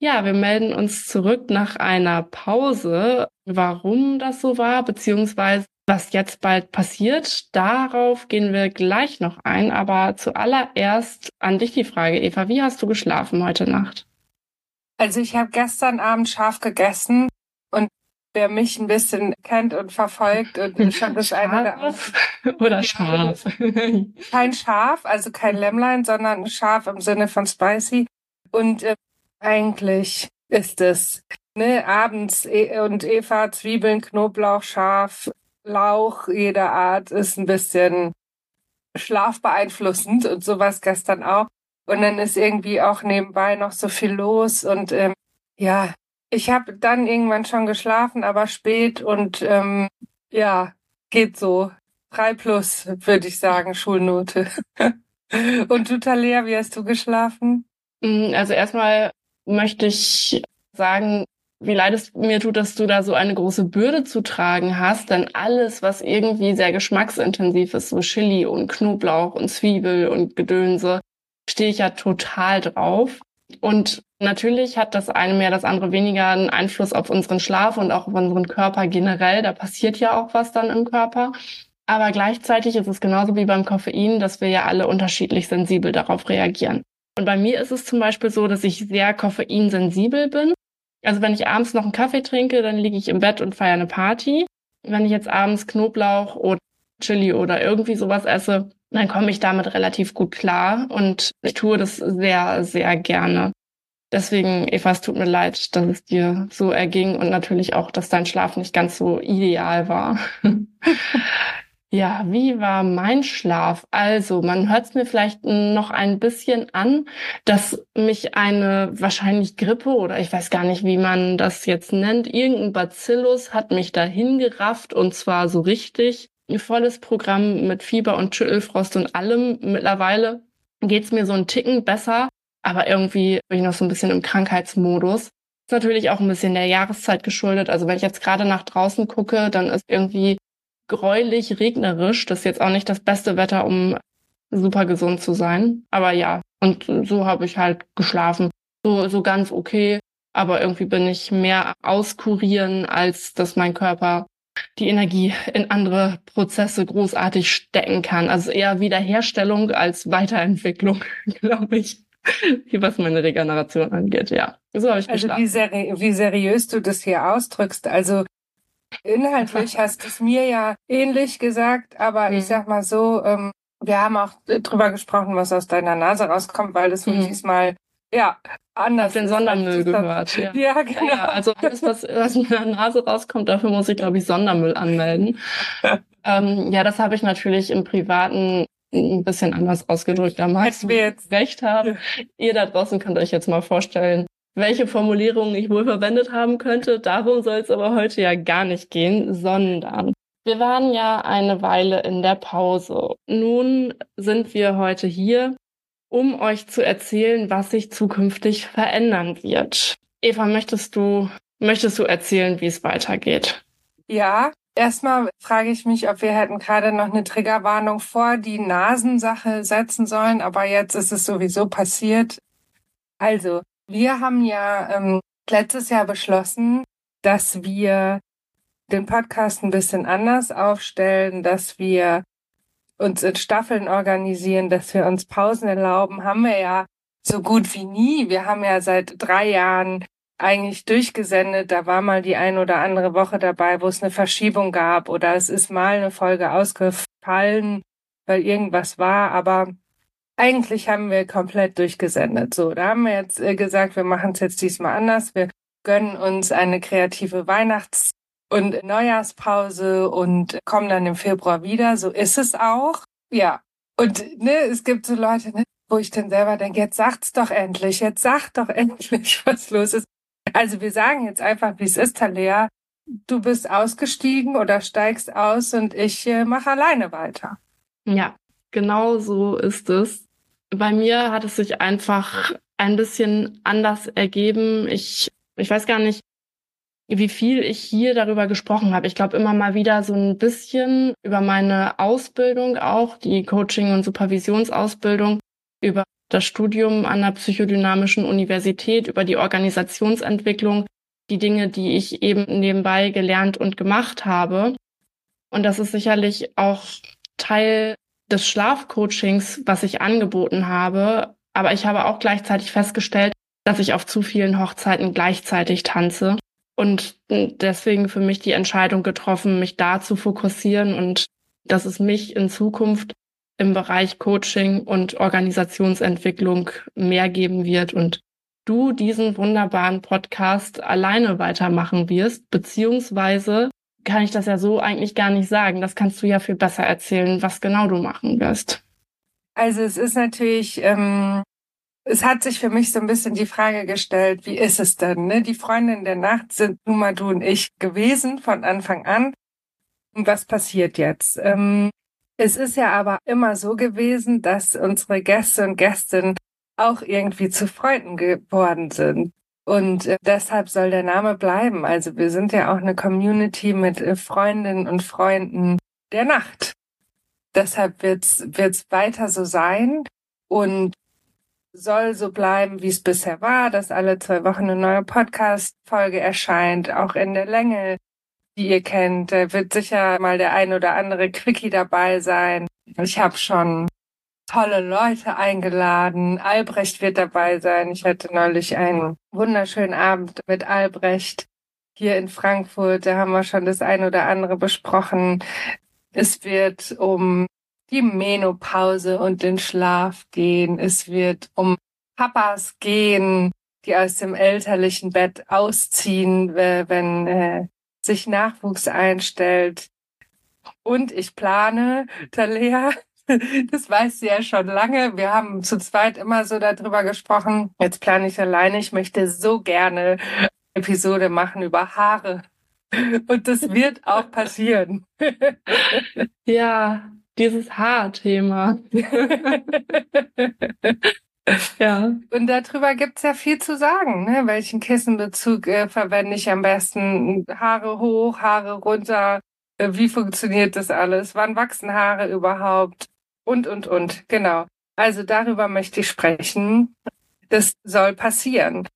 Ja, wir melden uns zurück nach einer Pause. Warum das so war, beziehungsweise was jetzt bald passiert, darauf gehen wir gleich noch ein. Aber zuallererst an dich die Frage, Eva, wie hast du geschlafen heute Nacht? Also ich habe gestern Abend scharf gegessen und wer mich ein bisschen kennt und verfolgt und schon das eine oder andere. Oder scharf. Kein Schaf, also kein Lämmlein, sondern scharf im Sinne von spicy. Und äh, eigentlich ist es ne, abends e und Eva Zwiebeln, Knoblauch, Schaf, Lauch jeder Art ist ein bisschen schlafbeeinflussend und sowas gestern auch. Und dann ist irgendwie auch nebenbei noch so viel los und ähm, ja, ich habe dann irgendwann schon geschlafen, aber spät und ähm, ja, geht so. Drei plus, würde ich sagen, Schulnote. und du, Talia, wie hast du geschlafen? Mm, also erstmal möchte ich sagen, wie leid es mir tut, dass du da so eine große Bürde zu tragen hast, denn alles, was irgendwie sehr geschmacksintensiv ist, so Chili und Knoblauch und Zwiebel und Gedönse, stehe ich ja total drauf. Und natürlich hat das eine mehr, das andere weniger einen Einfluss auf unseren Schlaf und auch auf unseren Körper generell. Da passiert ja auch was dann im Körper. Aber gleichzeitig ist es genauso wie beim Koffein, dass wir ja alle unterschiedlich sensibel darauf reagieren. Und bei mir ist es zum Beispiel so, dass ich sehr koffeinsensibel bin. Also wenn ich abends noch einen Kaffee trinke, dann liege ich im Bett und feiere eine Party. Wenn ich jetzt abends Knoblauch oder Chili oder irgendwie sowas esse, dann komme ich damit relativ gut klar und ich tue das sehr, sehr gerne. Deswegen, Eva, es tut mir leid, dass es dir so erging und natürlich auch, dass dein Schlaf nicht ganz so ideal war. ja, wie war mein Schlaf? Also, man hört es mir vielleicht noch ein bisschen an, dass mich eine wahrscheinlich Grippe oder ich weiß gar nicht, wie man das jetzt nennt, irgendein Bacillus hat mich dahin gerafft und zwar so richtig volles Programm mit Fieber und Schüttelfrost und allem. Mittlerweile geht's mir so ein Ticken besser, aber irgendwie bin ich noch so ein bisschen im Krankheitsmodus. Ist natürlich auch ein bisschen der Jahreszeit geschuldet. Also wenn ich jetzt gerade nach draußen gucke, dann ist irgendwie gräulich regnerisch. Das ist jetzt auch nicht das beste Wetter, um super gesund zu sein. Aber ja, und so habe ich halt geschlafen. So, so ganz okay. Aber irgendwie bin ich mehr auskurieren, als dass mein Körper die Energie in andere Prozesse großartig stecken kann. Also eher Wiederherstellung als Weiterentwicklung, glaube ich, was meine Regeneration angeht. Ja, so habe ich Also wie, seri wie seriös du das hier ausdrückst. Also inhaltlich hast du es mir ja ähnlich gesagt, aber mhm. ich sag mal so, ähm, wir haben auch drüber gesprochen, was aus deiner Nase rauskommt, weil das mhm. diesmal ja, anders. Auf den Sondermüll gehört. Ja. ja, genau. Ja, also alles, was aus meiner Nase rauskommt, dafür muss ich, glaube ich, Sondermüll anmelden. ähm, ja, das habe ich natürlich im Privaten ein bisschen anders ausgedrückt. Da magst wir jetzt recht haben. Ihr da draußen könnt euch jetzt mal vorstellen, welche Formulierungen ich wohl verwendet haben könnte. Darum soll es aber heute ja gar nicht gehen, sondern wir waren ja eine Weile in der Pause. Nun sind wir heute hier um euch zu erzählen, was sich zukünftig verändern wird. Eva, möchtest du, möchtest du erzählen, wie es weitergeht? Ja, erstmal frage ich mich, ob wir hätten gerade noch eine Triggerwarnung vor die Nasensache setzen sollen, aber jetzt ist es sowieso passiert. Also, wir haben ja ähm, letztes Jahr beschlossen, dass wir den Podcast ein bisschen anders aufstellen, dass wir uns in Staffeln organisieren, dass wir uns Pausen erlauben, haben wir ja so gut wie nie. Wir haben ja seit drei Jahren eigentlich durchgesendet. Da war mal die ein oder andere Woche dabei, wo es eine Verschiebung gab oder es ist mal eine Folge ausgefallen, weil irgendwas war. Aber eigentlich haben wir komplett durchgesendet. So, da haben wir jetzt äh, gesagt, wir machen es jetzt diesmal anders. Wir gönnen uns eine kreative Weihnachts und Neujahrspause und kommen dann im Februar wieder. So ist es auch. Ja. Und ne, es gibt so Leute, ne, wo ich dann selber denke, jetzt sagt's doch endlich, jetzt sagt doch endlich, was los ist. Also wir sagen jetzt einfach, wie es ist, Talea. du bist ausgestiegen oder steigst aus und ich äh, mache alleine weiter. Ja, genau so ist es. Bei mir hat es sich einfach ein bisschen anders ergeben. Ich, ich weiß gar nicht, wie viel ich hier darüber gesprochen habe. Ich glaube immer mal wieder so ein bisschen über meine Ausbildung auch, die Coaching- und Supervisionsausbildung, über das Studium an der psychodynamischen Universität, über die Organisationsentwicklung, die Dinge, die ich eben nebenbei gelernt und gemacht habe. Und das ist sicherlich auch Teil des Schlafcoachings, was ich angeboten habe. Aber ich habe auch gleichzeitig festgestellt, dass ich auf zu vielen Hochzeiten gleichzeitig tanze und deswegen für mich die Entscheidung getroffen, mich da zu fokussieren und dass es mich in Zukunft im Bereich Coaching und Organisationsentwicklung mehr geben wird und du diesen wunderbaren Podcast alleine weitermachen wirst, beziehungsweise kann ich das ja so eigentlich gar nicht sagen. Das kannst du ja viel besser erzählen, was genau du machen wirst. Also es ist natürlich ähm, es hat sich für mich so ein bisschen die Frage gestellt, wie ist es denn? Ne? Die Freundin der Nacht sind nun mal du und ich gewesen von Anfang an. Und was passiert jetzt? Ähm, es ist ja aber immer so gewesen, dass unsere Gäste und Gästinnen auch irgendwie zu Freunden geworden sind. Und äh, deshalb soll der Name bleiben. Also wir sind ja auch eine Community mit äh, Freundinnen und Freunden der Nacht. Deshalb wird's wird's weiter so sein. Und soll so bleiben, wie es bisher war, dass alle zwei Wochen eine neue Podcast-Folge erscheint, auch in der Länge, die ihr kennt. Da wird sicher mal der ein oder andere Quickie dabei sein. Ich habe schon tolle Leute eingeladen. Albrecht wird dabei sein. Ich hatte neulich einen wunderschönen Abend mit Albrecht hier in Frankfurt. Da haben wir schon das ein oder andere besprochen. Es wird um die Menopause und den Schlaf gehen. Es wird um Papas gehen, die aus dem elterlichen Bett ausziehen, wenn äh, sich Nachwuchs einstellt. Und ich plane, Talea, das weiß sie ja schon lange. Wir haben zu zweit immer so darüber gesprochen. Jetzt plane ich alleine. Ich möchte so gerne Episode machen über Haare. Und das wird auch passieren. ja, dieses Haarthema. ja. Und darüber gibt's ja viel zu sagen. Ne? Welchen Kissenbezug äh, verwende ich am besten? Haare hoch, Haare runter. Äh, wie funktioniert das alles? Wann wachsen Haare überhaupt? Und, und, und. Genau. Also darüber möchte ich sprechen. Das soll passieren.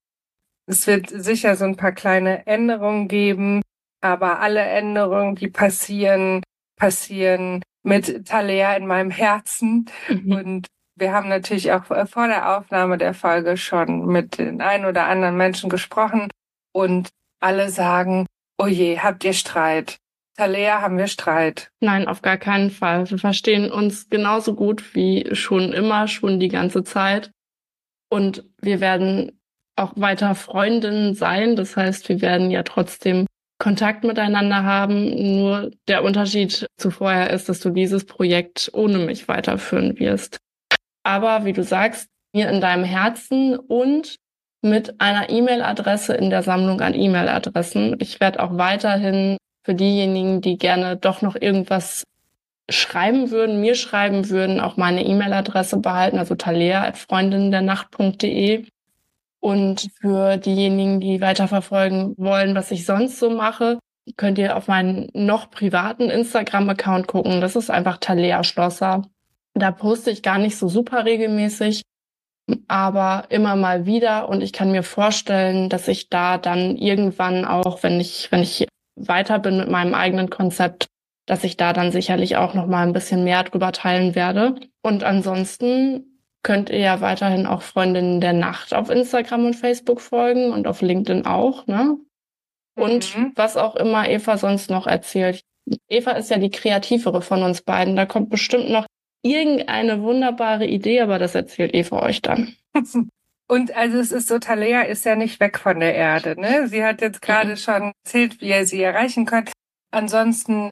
Es wird sicher so ein paar kleine Änderungen geben, aber alle Änderungen, die passieren, passieren mit Talea in meinem Herzen. Mhm. Und wir haben natürlich auch vor der Aufnahme der Folge schon mit den ein oder anderen Menschen gesprochen und alle sagen, oh je, habt ihr Streit? Talea, haben wir Streit? Nein, auf gar keinen Fall. Wir verstehen uns genauso gut wie schon immer, schon die ganze Zeit. Und wir werden auch weiter Freundinnen sein. Das heißt, wir werden ja trotzdem Kontakt miteinander haben. Nur der Unterschied zu vorher ist, dass du dieses Projekt ohne mich weiterführen wirst. Aber wie du sagst, mir in deinem Herzen und mit einer E-Mail-Adresse in der Sammlung an E-Mail-Adressen. Ich werde auch weiterhin für diejenigen, die gerne doch noch irgendwas schreiben würden, mir schreiben würden, auch meine E-Mail-Adresse behalten, also talea.freundinnendernacht.de. Und für diejenigen, die weiterverfolgen wollen, was ich sonst so mache, könnt ihr auf meinen noch privaten Instagram-Account gucken. Das ist einfach Talea Schlosser. Da poste ich gar nicht so super regelmäßig, aber immer mal wieder. Und ich kann mir vorstellen, dass ich da dann irgendwann auch, wenn ich, wenn ich weiter bin mit meinem eigenen Konzept, dass ich da dann sicherlich auch noch mal ein bisschen mehr drüber teilen werde. Und ansonsten könnt ihr ja weiterhin auch Freundinnen der Nacht auf Instagram und Facebook folgen und auf LinkedIn auch, ne? Und mhm. was auch immer Eva sonst noch erzählt. Eva ist ja die kreativere von uns beiden. Da kommt bestimmt noch irgendeine wunderbare Idee, aber das erzählt Eva euch dann. Und also es ist so, Talea ist ja nicht weg von der Erde. Ne? Sie hat jetzt gerade mhm. schon erzählt, wie ihr sie erreichen könnt. Ansonsten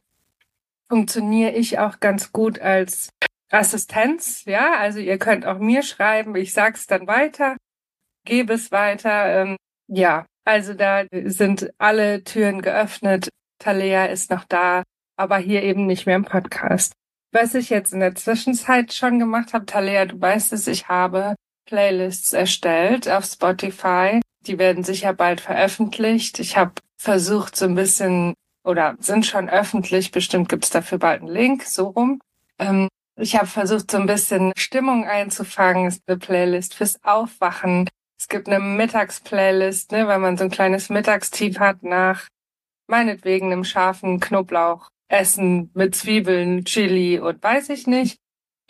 funktioniere ich auch ganz gut als Assistenz, ja, also ihr könnt auch mir schreiben, ich sag's dann weiter, gebe es weiter. Ähm, ja, Also da sind alle Türen geöffnet. Talea ist noch da, aber hier eben nicht mehr im Podcast. Was ich jetzt in der Zwischenzeit schon gemacht habe, Talea, du weißt es, ich habe Playlists erstellt auf Spotify. Die werden sicher bald veröffentlicht. Ich habe versucht, so ein bisschen oder sind schon öffentlich, bestimmt gibt's dafür bald einen Link, so rum. Ähm, ich habe versucht, so ein bisschen Stimmung einzufangen. Es ist eine Playlist fürs Aufwachen. Es gibt eine Mittagsplaylist, ne, weil man so ein kleines Mittagstief hat nach meinetwegen einem scharfen Knoblauch Essen mit Zwiebeln, Chili und weiß ich nicht.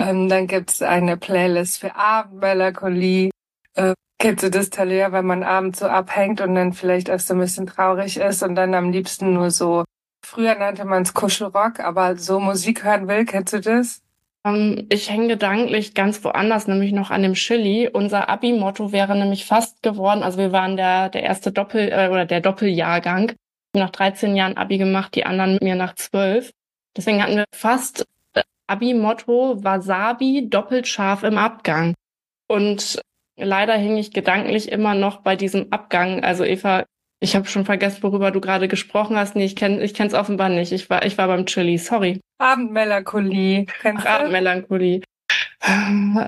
Ähm, dann gibt's eine Playlist für Abendmelancholie. Äh, kennst du das Talia, wenn man abends so abhängt und dann vielleicht auch so ein bisschen traurig ist und dann am liebsten nur so, früher nannte man es Kuschelrock, aber so Musik hören will, kennst du das? Um, ähm, ich hänge gedanklich ganz woanders, nämlich noch an dem Chili. Unser Abi-Motto wäre nämlich fast geworden, also wir waren der, der erste Doppel- äh, oder der Doppeljahrgang. Nach 13 Jahren Abi gemacht, die anderen mit mir nach 12. Deswegen hatten wir fast Abi-Motto Wasabi doppelt scharf im Abgang. Und leider hing ich gedanklich immer noch bei diesem Abgang. Also Eva, ich habe schon vergessen, worüber du gerade gesprochen hast. Nee, ich kenne ich kenn's offenbar nicht. Ich war, ich war beim Chili, sorry. Abendmelancholie. Kennst Ach, Abendmelancholie.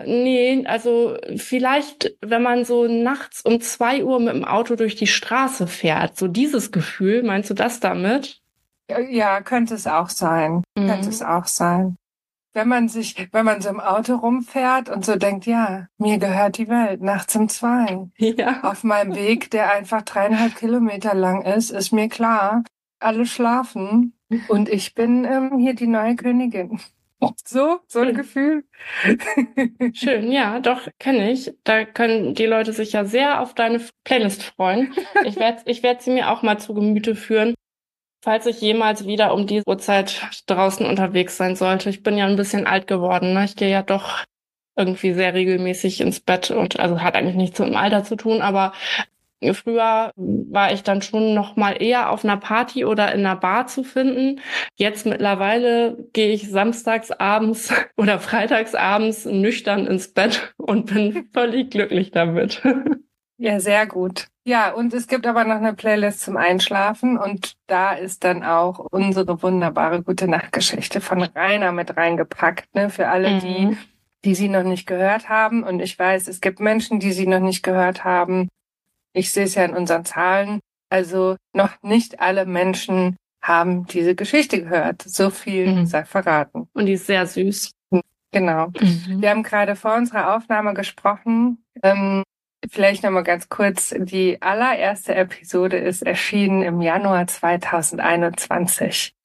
Nee, also vielleicht, wenn man so nachts um zwei Uhr mit dem Auto durch die Straße fährt, so dieses Gefühl, meinst du das damit? Ja, könnte es auch sein. Mhm. Könnte es auch sein. Wenn man sich, wenn man so im Auto rumfährt und so denkt, ja, mir gehört die Welt nachts um zwei. Ja. Auf meinem Weg, der einfach dreieinhalb Kilometer lang ist, ist mir klar, alle schlafen und ich bin ähm, hier die neue Königin. So, so ein Gefühl. Schön, ja, doch, kenne ich. Da können die Leute sich ja sehr auf deine Playlist freuen. Ich werde ich werd sie mir auch mal zu Gemüte führen, falls ich jemals wieder um diese Uhrzeit draußen unterwegs sein sollte. Ich bin ja ein bisschen alt geworden. Ne? Ich gehe ja doch irgendwie sehr regelmäßig ins Bett und also hat eigentlich nichts mit dem Alter zu tun, aber Früher war ich dann schon noch mal eher auf einer Party oder in einer Bar zu finden. Jetzt mittlerweile gehe ich samstags abends oder freitags abends nüchtern ins Bett und bin völlig glücklich damit. Ja, sehr gut. Ja, und es gibt aber noch eine Playlist zum Einschlafen und da ist dann auch unsere wunderbare gute Nachtgeschichte von Rainer mit reingepackt, ne, für alle mhm. die, die sie noch nicht gehört haben. Und ich weiß, es gibt Menschen, die sie noch nicht gehört haben. Ich sehe es ja in unseren Zahlen. Also noch nicht alle Menschen haben diese Geschichte gehört. So viel mhm. sei verraten. Und die ist sehr süß. Genau. Mhm. Wir haben gerade vor unserer Aufnahme gesprochen. Ähm, vielleicht nochmal ganz kurz. Die allererste Episode ist erschienen im Januar 2021.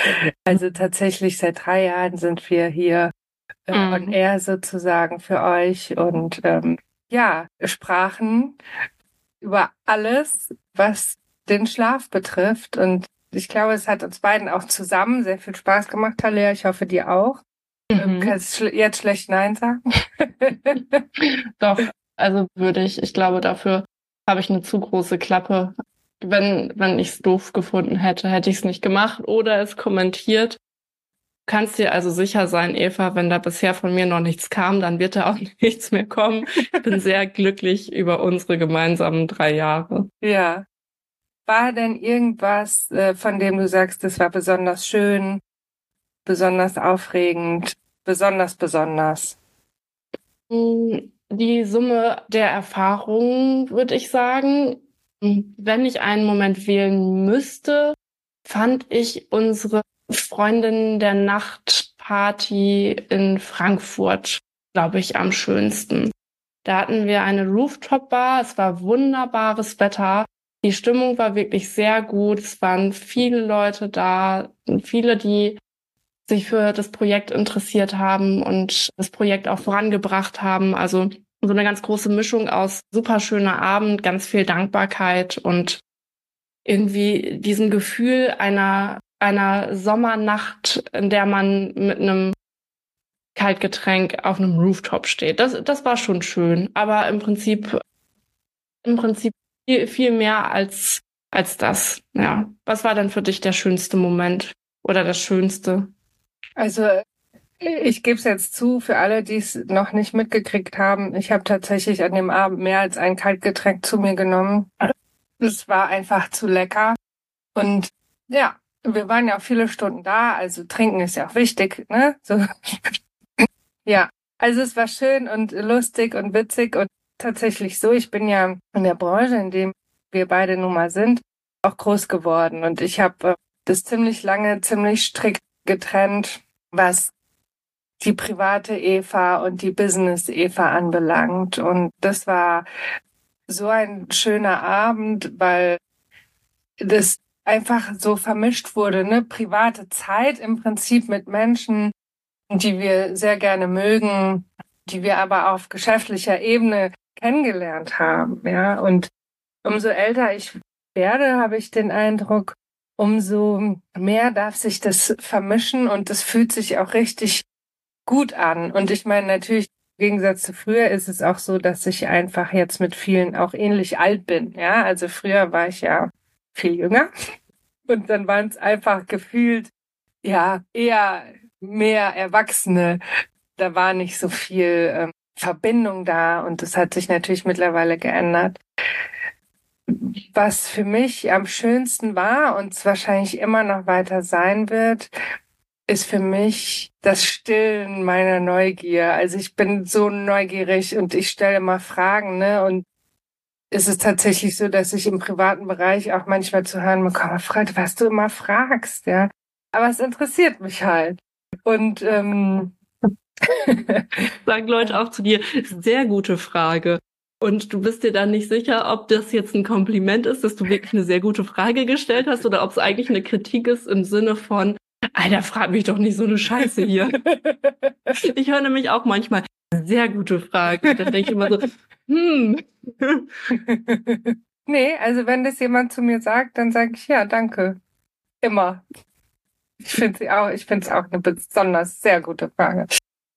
Also tatsächlich seit drei Jahren sind wir hier äh, mhm. on air sozusagen für euch und ähm, ja, sprachen über alles, was den Schlaf betrifft. Und ich glaube, es hat uns beiden auch zusammen sehr viel Spaß gemacht, Talia. Ich hoffe, dir auch. Mhm. Du kannst jetzt schlecht Nein sagen. Doch, also würde ich. Ich glaube, dafür habe ich eine zu große Klappe. Wenn, wenn ich es doof gefunden hätte, hätte ich es nicht gemacht oder es kommentiert kannst dir also sicher sein, Eva, wenn da bisher von mir noch nichts kam, dann wird da auch nichts mehr kommen. Ich bin sehr glücklich über unsere gemeinsamen drei Jahre. Ja. War denn irgendwas, äh, von dem du sagst, das war besonders schön, besonders aufregend, besonders besonders? Hm, die Summe der Erfahrungen, würde ich sagen. Wenn ich einen Moment wählen müsste, fand ich unsere Freundin der Nachtparty in Frankfurt, glaube ich, am schönsten. Da hatten wir eine Rooftop-Bar. Es war wunderbares Wetter. Die Stimmung war wirklich sehr gut. Es waren viele Leute da, viele, die sich für das Projekt interessiert haben und das Projekt auch vorangebracht haben. Also so eine ganz große Mischung aus super schöner Abend, ganz viel Dankbarkeit und irgendwie diesem Gefühl einer einer Sommernacht, in der man mit einem Kaltgetränk auf einem Rooftop steht. Das, das war schon schön, aber im Prinzip, im Prinzip viel, viel mehr als, als das. Ja. Was war denn für dich der schönste Moment oder das Schönste? Also, ich gebe es jetzt zu, für alle, die es noch nicht mitgekriegt haben, ich habe tatsächlich an dem Abend mehr als ein Kaltgetränk zu mir genommen. es war einfach zu lecker. Und ja, wir waren ja auch viele Stunden da, also trinken ist ja auch wichtig, ne? So. ja, also es war schön und lustig und witzig und tatsächlich so. Ich bin ja in der Branche, in dem wir beide nun mal sind, auch groß geworden und ich habe äh, das ziemlich lange, ziemlich strikt getrennt, was die private Eva und die Business Eva anbelangt. Und das war so ein schöner Abend, weil das einfach so vermischt wurde, ne? Private Zeit im Prinzip mit Menschen, die wir sehr gerne mögen, die wir aber auf geschäftlicher Ebene kennengelernt haben, ja. Und umso älter ich werde, habe ich den Eindruck, umso mehr darf sich das vermischen und es fühlt sich auch richtig gut an. Und ich meine, natürlich, im Gegensatz zu früher ist es auch so, dass ich einfach jetzt mit vielen auch ähnlich alt bin. Ja, also früher war ich ja viel jünger und dann waren es einfach gefühlt, ja, eher mehr Erwachsene. Da war nicht so viel ähm, Verbindung da und das hat sich natürlich mittlerweile geändert. Was für mich am schönsten war und es wahrscheinlich immer noch weiter sein wird, ist für mich das Stillen meiner Neugier. Also ich bin so neugierig und ich stelle mal Fragen, ne? Und ist es tatsächlich so, dass ich im privaten Bereich auch manchmal zu hören bekomme, Fred, was du immer fragst, ja. Aber es interessiert mich halt. Und ähm, sagen Leute auch zu dir, sehr gute Frage. Und du bist dir dann nicht sicher, ob das jetzt ein Kompliment ist, dass du wirklich eine sehr gute Frage gestellt hast oder ob es eigentlich eine Kritik ist im Sinne von, Alter, frag mich doch nicht so eine Scheiße hier. ich höre nämlich auch manchmal sehr gute Fragen. Da denke ich immer so, hm. nee, also wenn das jemand zu mir sagt, dann sage ich ja, danke. Immer. Ich finde sie auch, ich finde es auch eine besonders sehr gute Frage.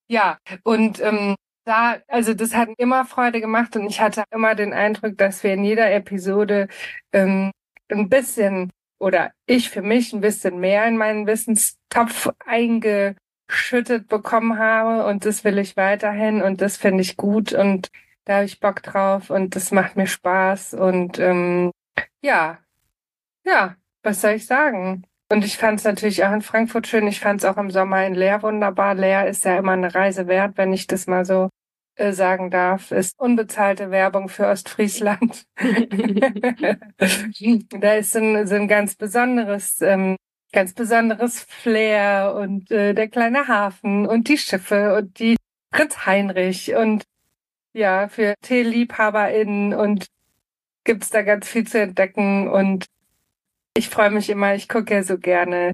Ja, und ähm, da, also das hat immer Freude gemacht und ich hatte immer den Eindruck, dass wir in jeder Episode ähm, ein bisschen oder ich für mich ein bisschen mehr in meinen Wissenstopf eingeschüttet bekommen habe und das will ich weiterhin und das finde ich gut und da habe ich Bock drauf und das macht mir Spaß und ähm, ja, ja, was soll ich sagen? Und ich fand es natürlich auch in Frankfurt schön. Ich fand es auch im Sommer in Leer wunderbar. Leer ist ja immer eine Reise wert, wenn ich das mal so äh, sagen darf, ist unbezahlte Werbung für Ostfriesland. da ist so ein, so ein ganz besonderes, ähm, ganz besonderes Flair und äh, der kleine Hafen und die Schiffe und die Prinz Heinrich und ja, für TeeliebhaberInnen und gibt's da ganz viel zu entdecken und ich freue mich immer, ich gucke ja so gerne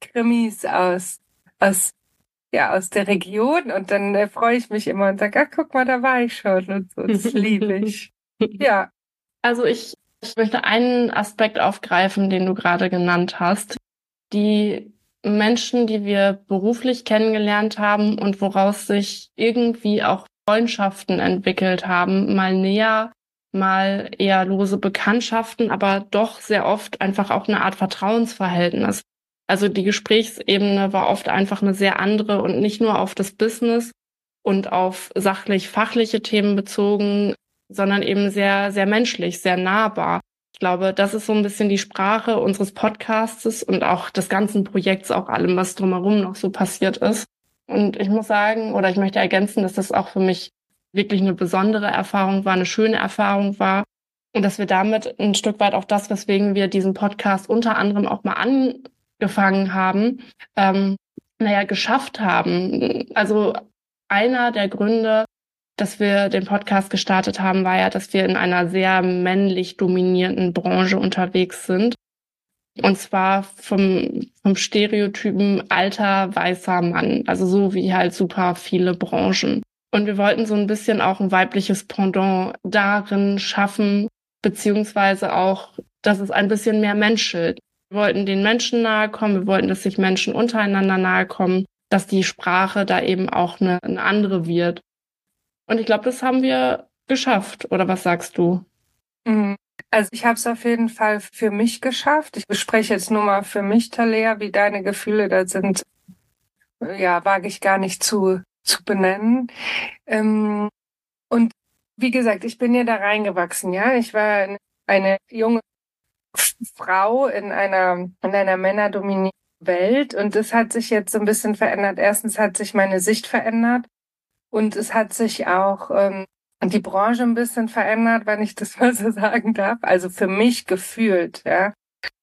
Krimis aus, aus ja aus der Region und dann äh, freue ich mich immer und sage, ach guck mal, da war ich schon und so. Das liebe ich. Ja. Also ich, ich möchte einen Aspekt aufgreifen, den du gerade genannt hast. Die Menschen, die wir beruflich kennengelernt haben und woraus sich irgendwie auch Freundschaften entwickelt haben, mal näher, mal eher lose Bekanntschaften, aber doch sehr oft einfach auch eine Art Vertrauensverhältnis. Also die Gesprächsebene war oft einfach eine sehr andere und nicht nur auf das Business und auf sachlich-fachliche Themen bezogen, sondern eben sehr, sehr menschlich, sehr nahbar. Ich glaube, das ist so ein bisschen die Sprache unseres Podcastes und auch des ganzen Projekts, auch allem, was drumherum noch so passiert ist. Und ich muss sagen, oder ich möchte ergänzen, dass das auch für mich wirklich eine besondere Erfahrung war, eine schöne Erfahrung war. Und dass wir damit ein Stück weit auch das, weswegen wir diesen Podcast unter anderem auch mal an gefangen haben, ähm, naja, geschafft haben. Also einer der Gründe, dass wir den Podcast gestartet haben, war ja, dass wir in einer sehr männlich dominierten Branche unterwegs sind. Und zwar vom, vom Stereotypen alter weißer Mann. Also so wie halt super viele Branchen. Und wir wollten so ein bisschen auch ein weibliches Pendant darin schaffen, beziehungsweise auch, dass es ein bisschen mehr menschelt. Wir wollten den Menschen nahe kommen, wir wollten, dass sich Menschen untereinander nahe kommen, dass die Sprache da eben auch eine, eine andere wird. Und ich glaube, das haben wir geschafft. Oder was sagst du? Mhm. Also ich habe es auf jeden Fall für mich geschafft. Ich bespreche jetzt nur mal für mich, Talea, wie deine Gefühle da sind. Ja, wage ich gar nicht zu, zu benennen. Ähm, und wie gesagt, ich bin ja da reingewachsen, ja. Ich war eine junge Frau in einer, in einer männerdominierten Welt. Und das hat sich jetzt so ein bisschen verändert. Erstens hat sich meine Sicht verändert und es hat sich auch ähm, die Branche ein bisschen verändert, wenn ich das mal so sagen darf. Also für mich gefühlt, ja.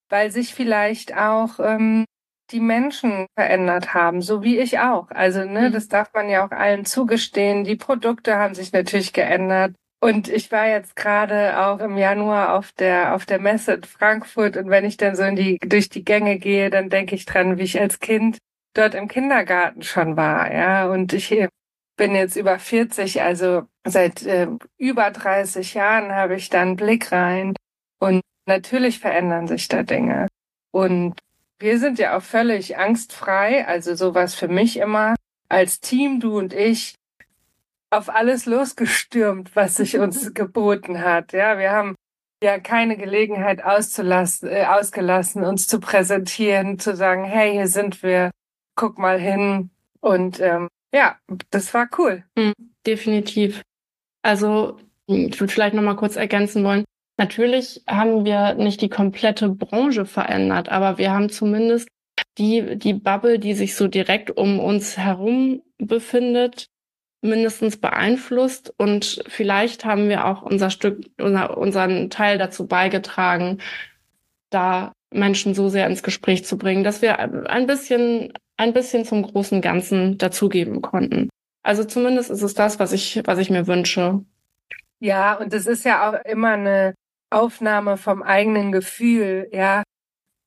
Weil sich vielleicht auch ähm, die Menschen verändert haben, so wie ich auch. Also, ne, mhm. das darf man ja auch allen zugestehen. Die Produkte haben sich natürlich geändert. Und ich war jetzt gerade auch im Januar auf der, auf der Messe in Frankfurt. Und wenn ich dann so in die, durch die Gänge gehe, dann denke ich dran, wie ich als Kind dort im Kindergarten schon war, ja. Und ich bin jetzt über 40, also seit äh, über 30 Jahren habe ich da einen Blick rein. Und natürlich verändern sich da Dinge. Und wir sind ja auch völlig angstfrei, also sowas für mich immer als Team, du und ich, auf alles losgestürmt, was sich uns geboten hat. Ja, wir haben ja keine Gelegenheit auszulassen, äh, ausgelassen, uns zu präsentieren, zu sagen, hey, hier sind wir, guck mal hin. Und ähm, ja, das war cool. Mhm, definitiv. Also, ich würde vielleicht nochmal kurz ergänzen wollen. Natürlich haben wir nicht die komplette Branche verändert, aber wir haben zumindest die, die Bubble, die sich so direkt um uns herum befindet, mindestens beeinflusst und vielleicht haben wir auch unser Stück, unser, unseren Teil dazu beigetragen, da Menschen so sehr ins Gespräch zu bringen, dass wir ein bisschen, ein bisschen zum großen Ganzen dazugeben konnten. Also zumindest ist es das, was ich, was ich mir wünsche. Ja, und es ist ja auch immer eine Aufnahme vom eigenen Gefühl, ja.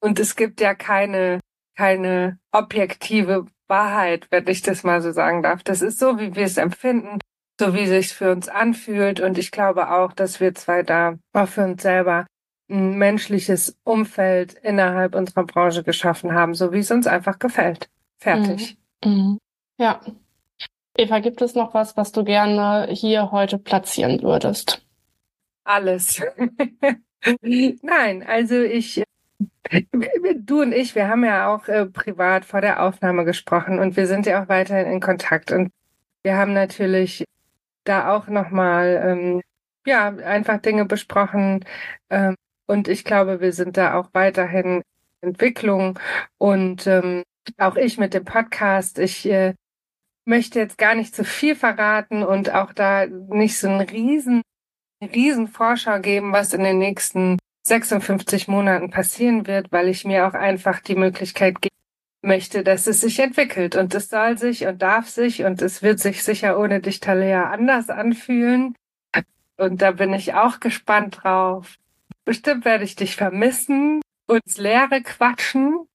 Und es gibt ja keine, keine objektive Wahrheit, wenn ich das mal so sagen darf. Das ist so, wie wir es empfinden, so wie es sich für uns anfühlt. Und ich glaube auch, dass wir zwei da auch für uns selber ein menschliches Umfeld innerhalb unserer Branche geschaffen haben, so wie es uns einfach gefällt. Fertig. Mhm. Mhm. Ja. Eva, gibt es noch was, was du gerne hier heute platzieren würdest? Alles. Nein, also ich Du und ich, wir haben ja auch äh, privat vor der Aufnahme gesprochen und wir sind ja auch weiterhin in Kontakt. Und wir haben natürlich da auch nochmal, ähm, ja, einfach Dinge besprochen. Ähm, und ich glaube, wir sind da auch weiterhin in Entwicklung. Und ähm, auch ich mit dem Podcast, ich äh, möchte jetzt gar nicht zu viel verraten und auch da nicht so einen riesen, riesen Vorschau geben, was in den nächsten 56 Monaten passieren wird, weil ich mir auch einfach die Möglichkeit geben möchte, dass es sich entwickelt und es soll sich und darf sich und es wird sich sicher ohne dich, Talea, anders anfühlen. Und da bin ich auch gespannt drauf. Bestimmt werde ich dich vermissen, uns Leere quatschen.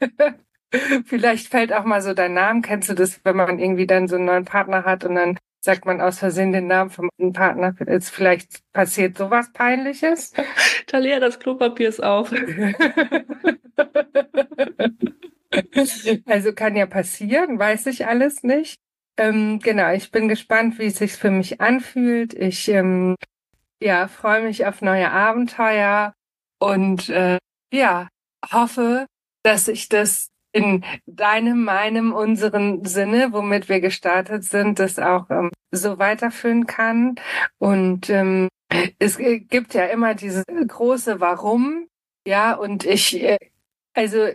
Vielleicht fällt auch mal so dein Name. Kennst du das, wenn man irgendwie dann so einen neuen Partner hat und dann sagt man aus Versehen den Namen vom Partner. Jetzt vielleicht passiert sowas Peinliches. Talia, das Klopapier ist auf. also kann ja passieren, weiß ich alles nicht. Ähm, genau, ich bin gespannt, wie es sich für mich anfühlt. Ich ähm, ja, freue mich auf neue Abenteuer und äh, ja, hoffe, dass ich das in deinem, meinem, unseren Sinne, womit wir gestartet sind, das auch ähm, so weiterführen kann. Und ähm, es gibt ja immer dieses große Warum, ja, und ich, äh, also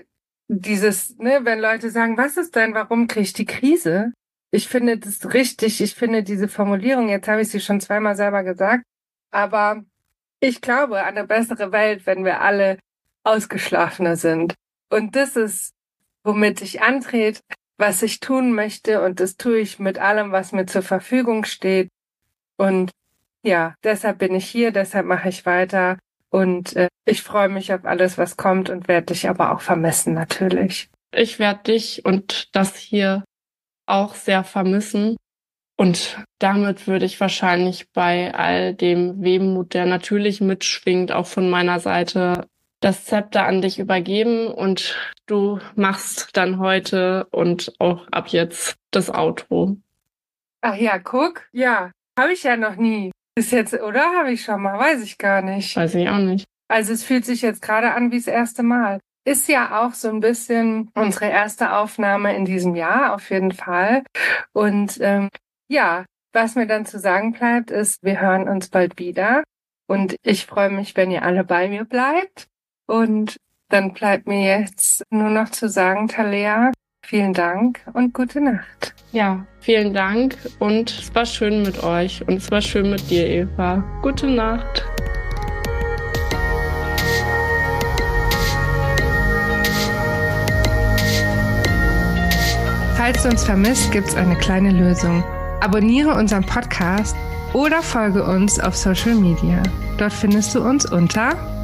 dieses, ne, wenn Leute sagen, was ist dein Warum, kriege ich die Krise? Ich finde das richtig, ich finde diese Formulierung, jetzt habe ich sie schon zweimal selber gesagt, aber ich glaube an eine bessere Welt, wenn wir alle ausgeschlafener sind. Und das ist womit ich antrete, was ich tun möchte und das tue ich mit allem, was mir zur Verfügung steht. Und ja, deshalb bin ich hier, deshalb mache ich weiter und äh, ich freue mich auf alles, was kommt und werde dich aber auch vermissen natürlich. Ich werde dich und das hier auch sehr vermissen. Und damit würde ich wahrscheinlich bei all dem Wehmut, der natürlich mitschwingt, auch von meiner Seite das Zepter an dich übergeben und du machst dann heute und auch ab jetzt das Auto. Ach ja, guck. Ja, habe ich ja noch nie. Ist jetzt, oder habe ich schon mal? Weiß ich gar nicht. Weiß ich auch nicht. Also es fühlt sich jetzt gerade an wie das erste Mal. Ist ja auch so ein bisschen unsere erste Aufnahme in diesem Jahr, auf jeden Fall. Und ähm, ja, was mir dann zu sagen bleibt, ist, wir hören uns bald wieder. Und ich freue mich, wenn ihr alle bei mir bleibt. Und dann bleibt mir jetzt nur noch zu sagen, Talea, vielen Dank und gute Nacht. Ja, vielen Dank und es war schön mit euch und es war schön mit dir, Eva. Gute Nacht. Falls du uns vermisst, gibt's eine kleine Lösung. Abonniere unseren Podcast oder folge uns auf Social Media. Dort findest du uns unter